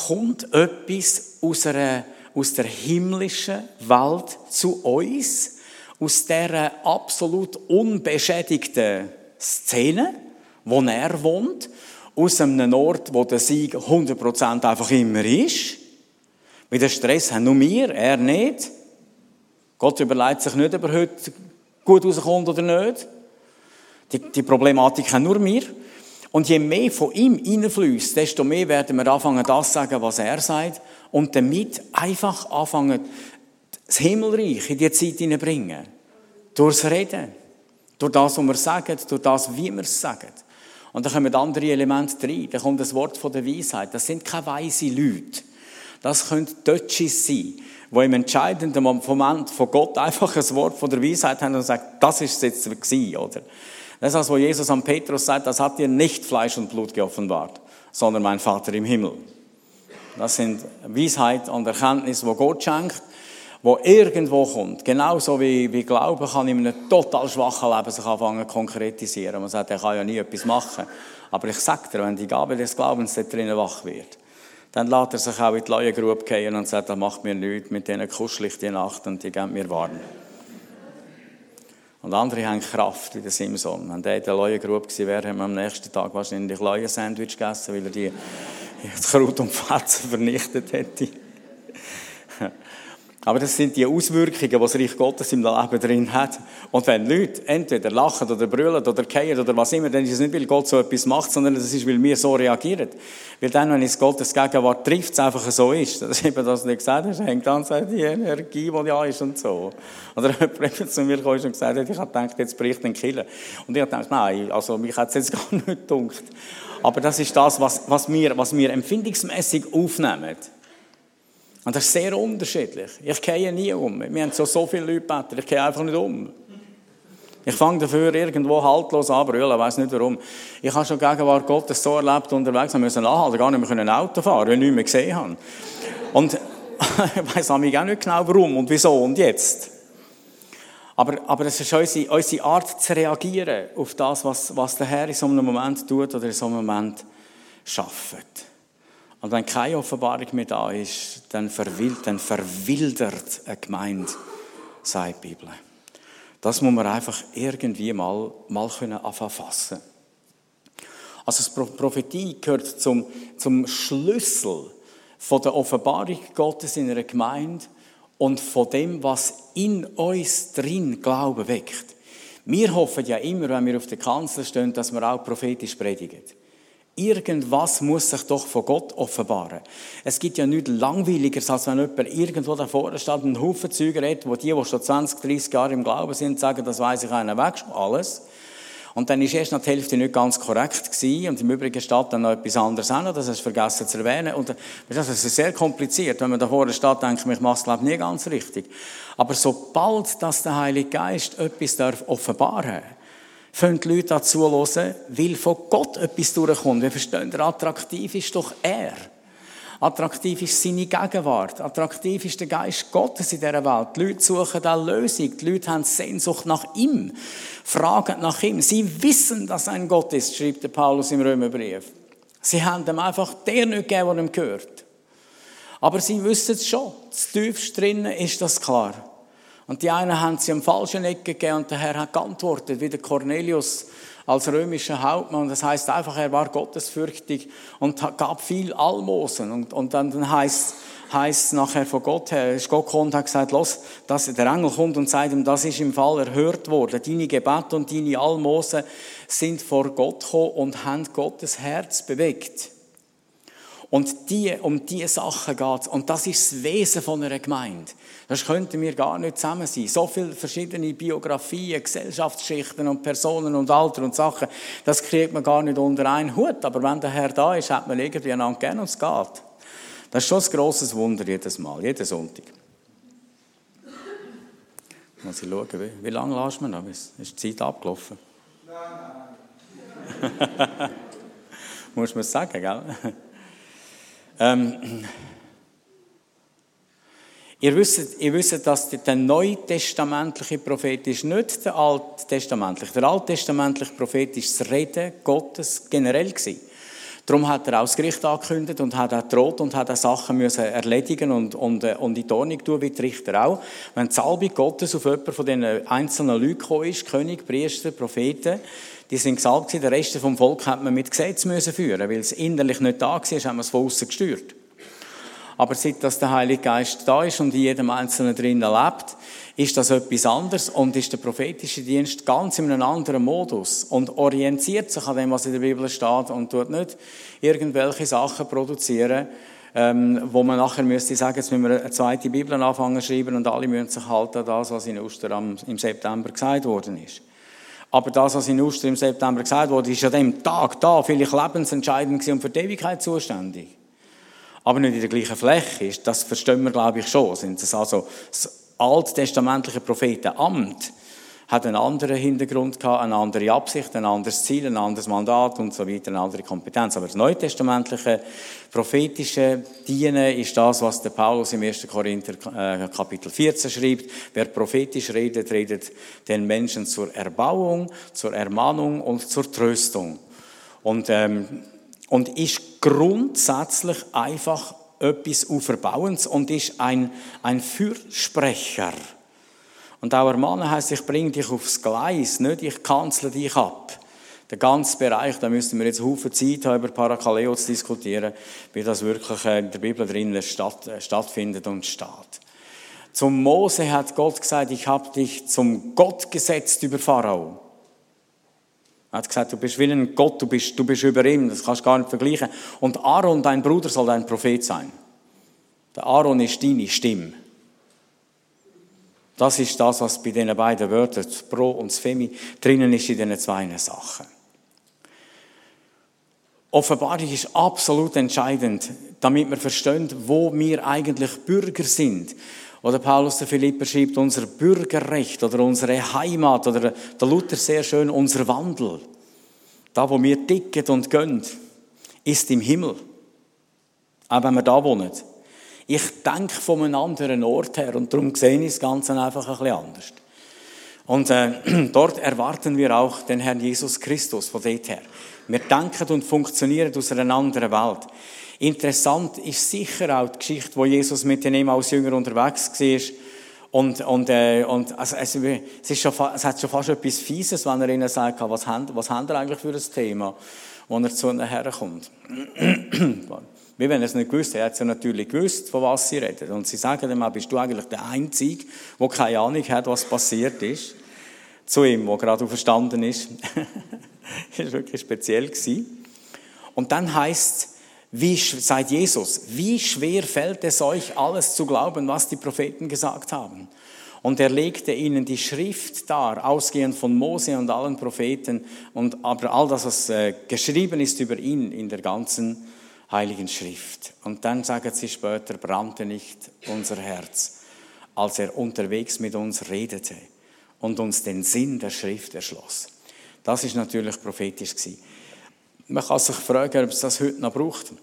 kommt etwas aus, einer, aus der himmlischen Welt zu uns, aus dieser absolut unbeschädigten Szene, wo er wohnt, aus einem Ort, wo der Sieg 100% einfach immer ist. Weil den Stress haben nur wir, er nicht. Gott überlegt sich nicht, ob er heute gut rauskommt oder nicht. Die, die Problematik haben nur wir. Und je mehr von ihm reinfließt, desto mehr werden wir anfangen, das zu sagen, was er sagt. Und damit einfach anfangen, das Himmelreich in die Zeit hineinbringen. Durchs Reden. Durch das, was wir sagen, durch das, wie wir es sagen. Und dann kommen andere Elemente rein. Da kommt das Wort von der Weisheit. Das sind keine weise Leute. Das können Deutsches sein, die im entscheidenden Moment von Gott einfach ein Wort von der Weisheit haben und sagen, das ist es jetzt gewesen, oder? Das ist das, was Jesus an Petrus sagt, das hat dir nicht Fleisch und Blut geoffenbart, sondern mein Vater im Himmel. Das sind Weisheit und Erkenntnis, wo Gott schenkt, wo irgendwo kommt. Genauso wie, wie Glauben kann in einem total schwachen Leben sich anfangen zu konkretisieren. Man sagt, er kann ja nie etwas machen. Aber ich sage dir, wenn die Gabe des Glaubens da drinnen wach wird, dann lässt er sich auch in die Leuengrube gehen und sagt, das macht mir nichts, mit denen kuschel ich die Nacht und die geben mir warm. Und andere haben Kraft, wie der Simson. Wenn der in der Leuengrube gewesen wäre, haben wir am nächsten Tag wahrscheinlich Leuensandwich gegessen, weil er die das Kraut und Fetzen vernichtet hätte. Aber das sind die Auswirkungen, die das Reich Gottes im Leben drin hat. Und wenn Leute entweder lachen oder brüllen oder gehen oder was immer, dann ist es nicht, weil Gott so etwas macht, sondern es ist, weil wir so reagieren. Weil dann, wenn es Gottes Gegenwart trifft, es einfach so ist. *laughs* Das ist eben das, du gesagt hast, hängt an die Energie, die ja ist und so. Oder *laughs* jemand zu mir gekommen und gesagt hat, ich habe gedacht, jetzt bricht ein Killer. Und ich habe gedacht, nein, also mich hat es jetzt *laughs* gar nicht gedunkt. Aber das ist das, was, was, wir, was wir empfindungsmäßig aufnehmen. Und das ist sehr unterschiedlich. Ich gehe nie um. Wir haben so, so viele Leute gebeten, ich gehe einfach nicht um. Ich fange dafür irgendwo haltlos an brüllen, ich weiß nicht warum. Ich habe schon Gegenwart Gottes so erlebt unterwegs, wir müssen anhalten, gar nicht mehr ein Auto fahren, weil ich nichts mehr gesehen habe. Und *laughs* ich weiß auch nicht genau warum und wieso und jetzt. Aber, aber es ist unsere, unsere Art zu reagieren auf das, was, was der Herr in so einem Moment tut oder in so einem Moment schafft. Und wenn keine Offenbarung mehr da ist, dann, verwild, dann verwildert eine Gemeinde, sagt die Bibel. Das muss man einfach irgendwie mal, mal können fassen. Also Prophetie gehört zum, zum Schlüssel von der Offenbarung Gottes in einer Gemeinde und von dem, was in uns drin Glauben weckt. Wir hoffen ja immer, wenn wir auf der Kanzel stehen, dass wir auch prophetisch predigen. Irgendwas muss sich doch von Gott offenbaren. Es gibt ja nichts Langweiligeres, als wenn jemand irgendwo davor steht und einen Haufen Zeugen redet, wo die, die schon 20, 30 Jahre im Glauben sind, sagen, das weiß ich einer weg, alles. Und dann ist erst noch die Hälfte nicht ganz korrekt gewesen und im Übrigen steht dann noch etwas anderes noch, das hast du vergessen zu erwähnen. Und das ist sehr kompliziert. Wenn man davor steht, denke ich, ich mache es glaube ich nie ganz richtig. Aber sobald dass der Heilige Geist etwas darf offenbaren darf, fangen die Leute dazu hören, weil von Gott etwas durchkommt. Wir verstehen, attraktiv ist doch er. Attraktiv ist seine Gegenwart. Attraktiv ist der Geist Gottes in dieser Welt. Die Leute suchen eine Lösung. Die Leute haben Sehnsucht nach ihm. Fragen nach ihm. Sie wissen, dass ein Gott ist, schreibt der Paulus im Römerbrief. Sie haben ihm einfach der nicht gegeben, der ihm gehört. Aber sie wissen es schon. Das tiefst drinnen ist das klar. Und die einen haben sie am falschen Ecke gegeben und der Herr hat geantwortet, wie der Cornelius als römischer Hauptmann. Das heißt einfach, er war gottesfürchtig und gab viel Almosen. Und, und dann, dann heißt heißt nachher von Gott her, ist Gott gekommen und hat gesagt, los, dass der Engel kommt und sagt ihm, das ist im Fall erhört worden. Deine Gebete und deine Almosen sind vor Gott gekommen und haben Gottes Herz bewegt. Und die, um diese Sachen geht es. Und das ist das Wesen von einer Gemeinde. Das könnten wir gar nicht zusammen sein. So viele verschiedene Biografien, Gesellschaftsschichten und Personen und Alter und Sachen, das kriegt man gar nicht unter einen Hut. Aber wenn der Herr da ist, hat man irgendwie einander gern und es geht. Das ist schon ein grosses Wunder jedes Mal, jeden Sonntag. Muss ich schauen, wie, wie lange lässt man noch? Ist die Zeit abgelaufen? Nein, *laughs* nein. Muss man sagen, gell? Ähm, ihr, wisst, ihr wisst, dass der neutestamentliche Prophet ist nicht der alttestamentliche. Der alttestamentliche Prophet ist das Reden Gottes generell gewesen. Darum hat er auch das Gericht angekündigt und hat auch gedroht und hat auch Sachen müssen erledigen und, und, äh, und in die Ordnung tun, wie die Richter auch. Wenn die Salbung Gottes auf jemanden von diesen einzelnen Leuten gekommen ist, König, Priester, Propheten, die sind gesalbt gewesen, der Rest vom Volk hat man mit Gesetz müssen führen, weil es innerlich nicht da war, haben wir es von außen gesteuert. Aber seit dass der Heilige Geist da ist und in jedem Einzelnen drinnen lebt, ist das etwas anderes und ist der prophetische Dienst ganz in einem anderen Modus und orientiert sich an dem, was in der Bibel steht und tut nicht irgendwelche Sachen produzieren, ähm, wo man nachher müsste sagen, jetzt müssen wir eine zweite Bibel anfangen schreiben und alle müssen sich halten an das, was in Ostern im September gesagt worden ist. Aber das, was in Ostern im September gesagt wurde, ist an dem Tag da vielleicht lebensentscheidend und für die Ewigkeit zuständig. Aber nicht in der gleichen Fläche ist, das verstehen wir, glaube ich, schon. Sind es also alttestamentliche Prophetenamt hat einen anderen Hintergrund gehabt, eine andere Absicht, ein anderes Ziel, ein anderes Mandat und so weiter, eine andere Kompetenz. Aber das neutestamentliche prophetische Dienen ist das, was der Paulus im 1. Korinther äh, Kapitel 14 schreibt. Wer prophetisch redet, redet den Menschen zur Erbauung, zur Ermahnung und zur Tröstung. Und, ähm, und ist grundsätzlich einfach etwas Auferbauendes und ist ein, ein Fürsprecher. Und auch ermahnen heisst, ich bringe dich aufs Gleis, nicht ich kanzle dich ab. Der ganze Bereich, da müssten wir jetzt Haufen Zeit haben, über Parakaleo zu diskutieren, wie das wirklich äh, in der Bibel drinnen statt, äh, stattfindet und steht. Zum Mose hat Gott gesagt, ich habe dich zum Gott gesetzt über Pharao. Er hat gesagt, du bist wie ein Gott, du bist, du bist über ihm, das kannst du gar nicht vergleichen. Und Aaron, dein Bruder, soll dein Prophet sein. Der Aaron ist deine Stimme. Das ist das, was bei diesen beiden Wörtern, das Pro und das Femi, drinnen ist in diesen zwei Sachen. Offenbarung ist absolut entscheidend, damit wir verstehen, wo wir eigentlich Bürger sind. Oder Paulus der Philipper schreibt, unser Bürgerrecht oder unsere Heimat oder der Luther sehr schön, unser Wandel. Da, wo wir ticken und gehen, ist im Himmel. Auch wenn wir da wohnen. Ich denke von einem anderen Ort her und darum sehe ich das Ganze einfach ein bisschen anders. Und äh, *clears throat* dort erwarten wir auch den Herrn Jesus Christus von dort her. Wir denken und funktionieren aus einer anderen Welt. Interessant ist sicher auch die Geschichte, wo Jesus mit ihm als Jünger unterwegs war. Und, und, äh, und also, es, es, ist schon, es hat schon fast etwas Fieses, wenn er ihnen sagt, was haben, was haben eigentlich für ein Thema, wo er zu ihnen herkommt. *clears throat* Wie wenn er es nicht gewusst hätte, er hat es ja natürlich gewusst, von was sie reden. Und sie sagen ihm bist du eigentlich der Einzige, der keine Ahnung hat, was passiert ist. Zu ihm, der gerade verstanden ist. *laughs* das war wirklich speziell. Und dann heißt wie, seit Jesus, wie schwer fällt es euch, alles zu glauben, was die Propheten gesagt haben? Und er legte ihnen die Schrift dar, ausgehend von Mose und allen Propheten, und aber all das, was äh, geschrieben ist über ihn in der ganzen Heiligen Schrift. Und dann sagen sie später, brannte nicht unser Herz, als er unterwegs mit uns redete und uns den Sinn der Schrift erschloss. Das ist natürlich prophetisch gewesen. Man kann sich fragen, ob es das heute noch braucht.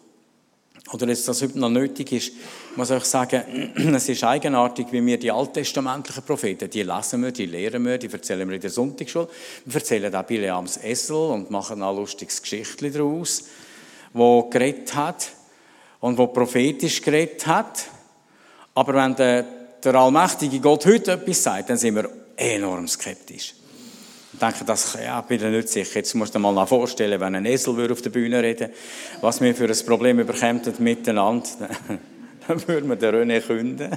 Oder ob das heute noch nötig ist. Ich muss euch sagen, *clears throat* es ist eigenartig, wie wir die alttestamentlichen Propheten, die lesen wir, die lehren wir, die erzählen wir in der Sonntagsschule. Wir erzählen auch Bileams Essel und machen ein lustiges Geschichtchen daraus, wo geredet hat und wo prophetisch geredet hat. Aber wenn der, der allmächtige Gott heute etwas sagt, dann sind wir enorm skeptisch. Ich denke, das ja, bin ich nicht sicher. Jetzt musst du dir mal vorstellen, wenn ein Esel auf der Bühne reden was wir für ein Problem bekämpfen miteinander, *laughs* dann würden wir den René künden. *laughs*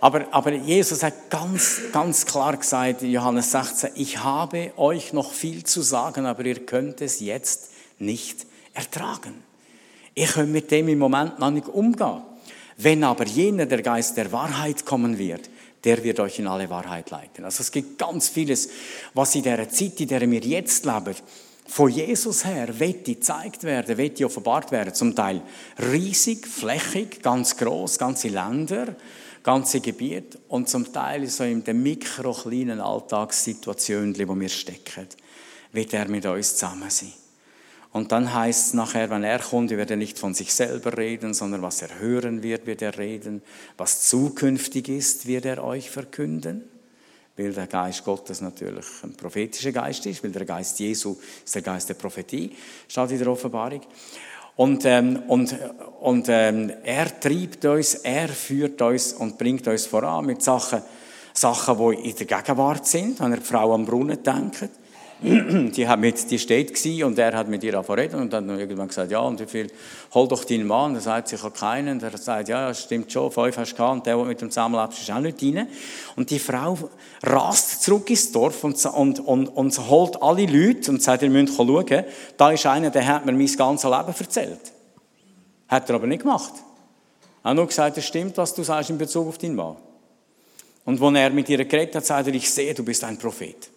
aber, aber Jesus hat ganz, ganz klar gesagt, in Johannes 16, ich habe euch noch viel zu sagen, aber ihr könnt es jetzt nicht ertragen. Ich kann mit dem im Moment noch nicht umgehen. Wenn aber jener, der Geist der Wahrheit kommen wird, der wird euch in alle Wahrheit leiten. Also es gibt ganz vieles, was in der Zeit, in der wir jetzt leben, von Jesus her wird gezeigt werden, wird offenbart werden. Zum Teil riesig, flächig, ganz groß, ganze Länder, ganze Gebiete und zum Teil so in den mikro kleinen Alltagssituationen, wo wir stecken, wird er mit uns zusammen sein. Und dann heißt es nachher, wenn er kommt, wird er nicht von sich selber reden, sondern was er hören wird, wird er reden. Was zukünftig ist, wird er euch verkünden. weil der Geist Gottes natürlich ein prophetischer Geist ist, weil der Geist Jesu ist der Geist der Prophetie, steht in der Offenbarung. Und, ähm, und, und ähm, er treibt uns, er führt uns und bringt uns voran mit Sachen, Sachen, die in der Gegenwart sind, wenn er die Frau am Brunnen denkt. *clears throat* die, hat mit, die steht gsi und er hat mit ihr reden und dann irgendwann gesagt, ja, und wie viel, hol doch deinen Mann. Er sagt, ich habe keinen. Und er sagt, ja, das stimmt schon, fünf hast du gehabt und der, der mit dem zusammenlebt, ist auch nicht rein. Und die Frau rast zurück ins Dorf und, und, und, und holt alle Leute und sagt, ihr müsst schauen, da ist einer, der hat mir mein ganzes Leben erzählt. Hat er aber nicht gemacht. Er hat nur gesagt, es stimmt, was du sagst in Bezug auf deinen Mann. Und als er mit ihr geredet hat, sagt er, ich sehe, du bist ein Prophet.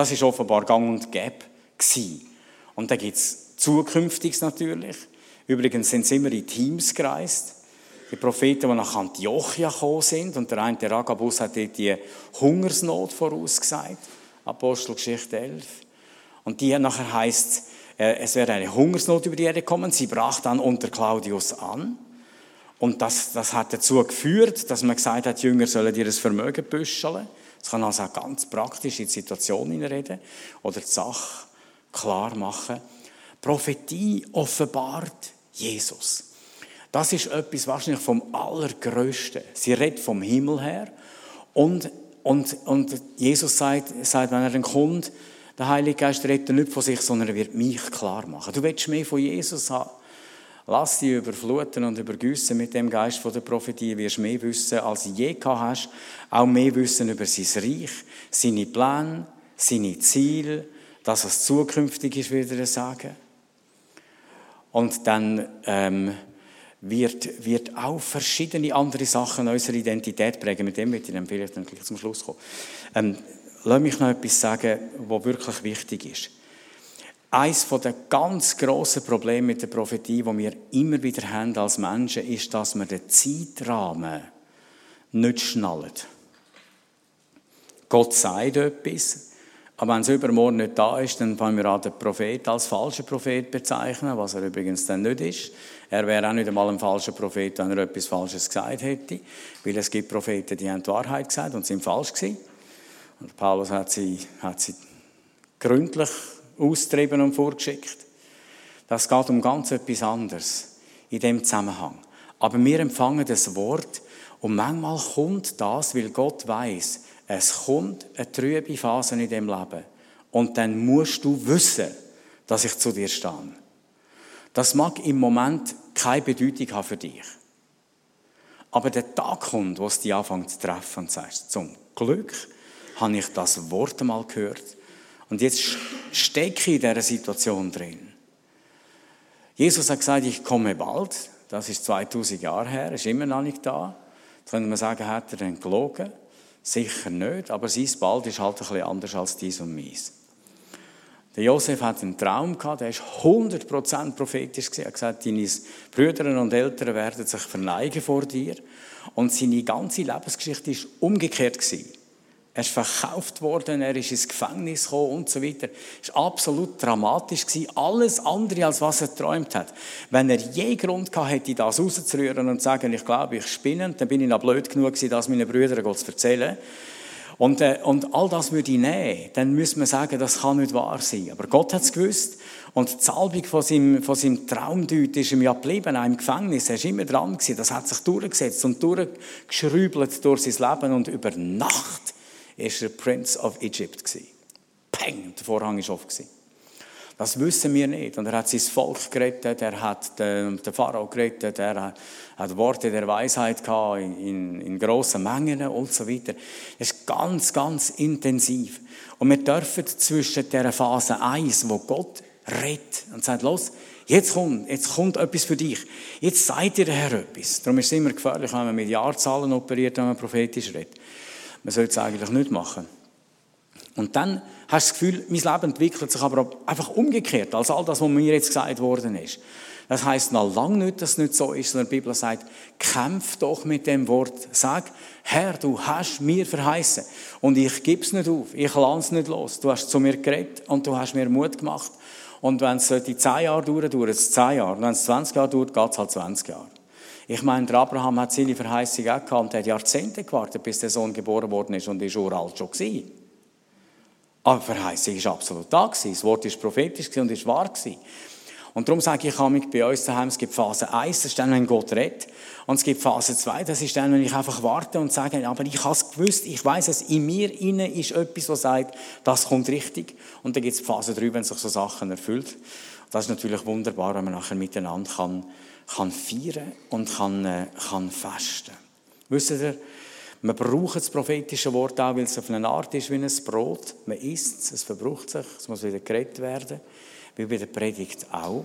Das ist offenbar gang und gäbe. Und da gibt es Zukünftiges natürlich. Übrigens sind sie immer in Teams gereist. Die Propheten, die nach Antiochia gekommen sind, und der eine, der Agabus, hat dort die Hungersnot vorausgesagt. Apostelgeschichte 11. Und die nachher heißt, äh, es wäre eine Hungersnot über die Erde gekommen. Sie brach dann unter Claudius an. Und das, das hat dazu geführt, dass man gesagt hat, die Jünger sollen ihr Vermögen büscheln. Es kann also auch ganz praktisch in die Situation hineinreden oder die Sache klar machen. Prophetie offenbart Jesus. Das ist etwas wahrscheinlich vom Allergrößten. Sie redet vom Himmel her und, und, und Jesus sagt, sagt, wenn er dann kommt, der Heilige Geist redet nicht von sich, sondern er wird mich klar machen. Du willst mehr von Jesus haben. Lass dich überfluten und übergüssen mit dem Geist der Prophetie. Wirst mehr wissen, als je gehabt hast. Auch mehr wissen über sein Reich, seine Pläne, seine Ziele, das, was zukünftig ist, würde er sagen. Und dann ähm, wird, wird auch verschiedene andere Sachen unsere Identität prägen. Mit dem wird ich dann vielleicht dann gleich zum Schluss kommen. Ähm, lass mich noch etwas sagen, was wirklich wichtig ist. Eines der ganz grossen Probleme mit der Prophetie, die wir immer wieder haben als Menschen, ist, dass wir den Zeitrahmen nicht schnallen. Gott sagt etwas, aber wenn es übermorgen nicht da ist, dann wollen wir auch den Prophet als falschen Prophet bezeichnen, was er übrigens dann nicht ist. Er wäre auch nicht einmal ein falscher Prophet, wenn er etwas Falsches gesagt hätte, weil es gibt Propheten, die haben die Wahrheit gesagt und sind falsch gewesen. Und Paulus hat sie, hat sie gründlich austrieben und vorgeschickt. Das geht um ganz etwas anderes in dem Zusammenhang. Aber wir empfangen das Wort und manchmal kommt das, weil Gott weiß, es kommt eine trübe Phase in dem Leben. Und dann musst du wissen, dass ich zu dir stehe. Das mag im Moment keine Bedeutung haben für dich. Aber der Tag kommt, wo es dich anfängt zu treffen und sagst, zum Glück habe ich das Wort einmal gehört und jetzt stecke ich in dieser Situation drin. Jesus hat gesagt, ich komme bald. Das ist 2000 Jahre her, ist immer noch nicht da. Jetzt könnte man sagen, hat er denn gelogen? Sicher nicht, aber sein Bald ist halt ein bisschen anders als dies und meins. Der Josef hat einen Traum gehabt, der ist 100% prophetisch. Er hat gesagt, deine Brüder und Eltern werden sich verneigen vor dir. Und seine ganze Lebensgeschichte ist umgekehrt gewesen. Er ist verkauft worden, er ist ins Gefängnis gekommen und so weiter. Es war absolut dramatisch. Alles andere, als was er geträumt hat. Wenn er je Grund gehabt hätte, das rauszurühren und zu sagen, ich glaube, ich spinne, dann bin ich noch blöd genug gewesen, das meinen Brüdern zu erzählen. Und, äh, und all das würde ich nehmen, dann müsste man sagen, das kann nicht wahr sein. Aber Gott hat es gewusst. Und die Salbung von seinem, von seinem Traumdeut ist ihm ja geblieben, auch im Gefängnis. Er war immer dran gewesen. Das hat sich durchgesetzt und durchgeschrübelt durch sein Leben. Und über Nacht ist er Prince of Egypt. Peng, der Vorhang war offen. Das wissen wir nicht. Und er hat sein Volk gerettet, er hat den, Pharao gerettet, er hat Worte der Weisheit gehabt in, in, grossen Mengen und so weiter. Es ist ganz, ganz intensiv. Und wir dürfen zwischen der Phase 1, wo Gott redet und sagt, los, jetzt kommt, jetzt kommt etwas für dich. Jetzt seid ihr der Herr etwas. Darum ist es immer gefährlich, wenn man mit Jahrzahlen operiert, wenn man prophetisch redet. Man sollte es eigentlich nicht machen. Und dann hast du das Gefühl, mein Leben entwickelt sich aber einfach umgekehrt, als all das, was mir jetzt gesagt worden ist. Das heißt noch lange nicht, dass es nicht so ist, sondern die Bibel sagt, kämpf doch mit dem Wort. Sag, Herr, du hast mir verheißen und ich gebe es nicht auf, ich lasse es nicht los. Du hast zu mir geredet und du hast mir Mut gemacht. Und wenn es die 10 Jahre dauert, dauert es 10 Jahre. Und wenn es 20 Jahre dauert, geht es halt 20 Jahre. Ich meine, der Abraham hat seine Verheißung auch gehabt und hat Jahrzehnte gewartet, bis der Sohn geboren worden ist und ist uralt schon gewesen. Aber die Verheißung ist absolut da gewesen. Das Wort ist prophetisch und ist wahr gewesen. Und darum sage ich mich bei uns daheim, es gibt Phase 1, das ist dann, wenn Gott redet. Und es gibt Phase 2, das ist dann, wenn ich einfach warte und sage, aber ich habe es gewusst, ich weiß es, in mir innen ist etwas, was sagt, das kommt richtig. Und dann gibt es Phase 3, wenn sich so Sachen erfüllt. Das ist natürlich wunderbar, wenn man nachher miteinander kann, kann feiern und kann, äh, kann festen. Wisst ihr, man braucht das prophetische Wort auch, weil es auf eine Art ist wie ein Brot. Man isst es, es verbraucht sich, es muss wieder geredet werden wie bei der Predigt auch.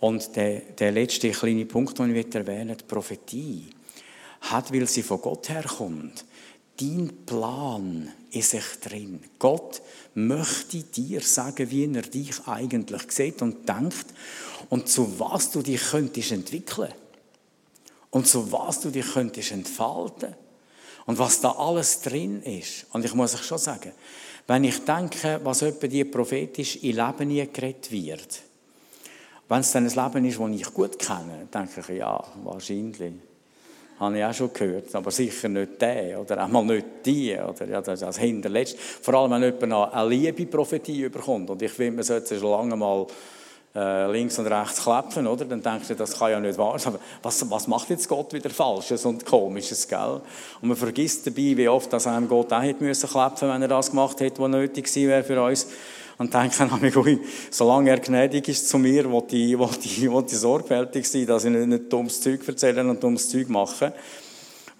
Und der, der letzte kleine Punkt, den ich erwähnen die Prophetie, hat, weil sie von Gott herkommt, dein Plan in sich drin. Gott möchte dir sagen, wie er dich eigentlich sieht und denkt und zu was du dich könntest entwickeln und zu was du dich könntest entfalten und was da alles drin ist. Und ich muss euch schon sagen, wenn ich denke, was etwa die prophetisch in Leben nie geredet wird, wenn es dann ein Leben ist, das ich gut kenne, denke ich, ja, wahrscheinlich. Habe ich auch schon gehört, aber sicher nicht der oder einmal nicht die oder ja, das als hinterletzt. Vor allem, wenn jemand eine Liebe-Prophetie überkommt und ich finde, man sollte schon lange mal äh, links und rechts klepfen, oder? Dann denkst du, das kann ja nicht wahr sein. Aber was, was macht jetzt Gott wieder Falsches und Komisches, gell? Und man vergisst dabei, wie oft dass einem Gott auch hätte müssen klepfen, wenn er das gemacht hätte, was nötig gewesen wäre für uns. Und denken, ui, solange er gnädig ist zu mir, will ich, will ich, will ich sorgfältig sein, dass ich nicht, nicht dummes Zeug erzähle und dummes Zeug mache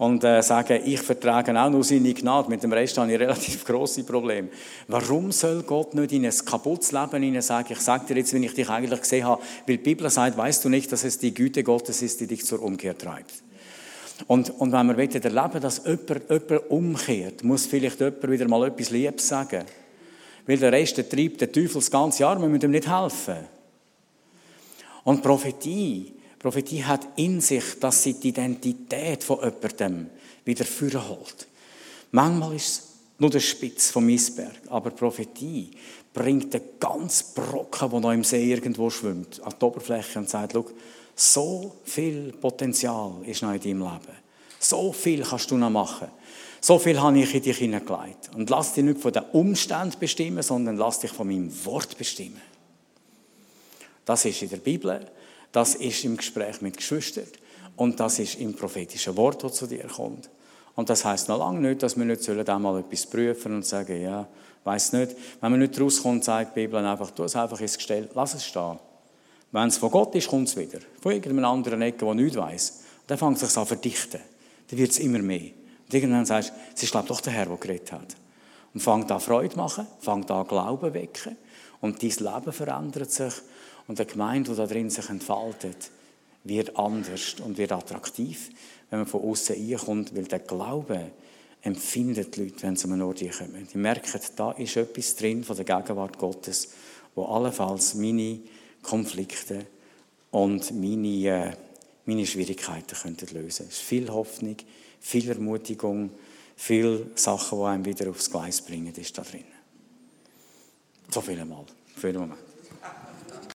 und äh, sagen, ich vertrage auch nur seine Gnade. Mit dem Rest habe ich *laughs* relativ große Probleme. Warum soll Gott nicht in ein kaputtes Leben hinein sagen, ich sage dir jetzt, wenn ich dich eigentlich gesehen habe, weil die Bibel sagt, weißt du nicht, dass es die Güte Gottes ist, die dich zur Umkehr treibt. Und, und wenn wir erleben dass jemand, jemand umkehrt, muss vielleicht jemand wieder mal etwas Liebes sagen. Weil der Rest der treibt der Teufel das ganze Jahr, wir müssen ihm nicht helfen. Und Prophetie, Prophetie hat in sich, dass sie die Identität von jemandem wieder holt. Manchmal ist es nur der Spitz vom Eisberg, aber Prophetie bringt den ganzen Brocken, der noch im See irgendwo schwimmt, an die Oberfläche und sagt, so viel Potenzial ist noch in deinem Leben. So viel kannst du noch machen. So viel habe ich in dich hineingelegt. Und lass dich nicht von den Umständen bestimmen, sondern lass dich von meinem Wort bestimmen. Das ist in der Bibel das ist im Gespräch mit Geschwistern und das ist im prophetischen Wort, das zu dir kommt. Und das heißt noch lange nicht, dass wir nicht sollen einmal etwas prüfen und sagen, ja, weiß nicht. Wenn man nicht rauskommt, sagt die Bibel einfach, tu es einfach ins Gestell, lass es stehen. Wenn es von Gott ist, kommt es wieder. Von irgendeinem anderen Ecke, der nichts weiß. Dann fängt es sich an verdichten. Dann wird es immer mehr. Und irgendwann sagst du, es ist glaube doch der Herr, der geredet hat. Und fängt an Freude machen, fängt an Glauben wecken. Und dein Leben verändert sich. Und eine Gemeinde, die da drin sich entfaltet, wird anders und wird attraktiv, wenn man von außen reinkommt, weil der Glaube empfindet die Leute, wenn sie an einen Ort kommen. Die merken, da ist etwas drin von der Gegenwart Gottes, wo allenfalls meine Konflikte und meine, äh, meine Schwierigkeiten könnten lösen. Es ist viel Hoffnung, viel Ermutigung, viele Sachen, die einem wieder aufs Gleis bringen, ist da drin. So viel einmal für den Moment.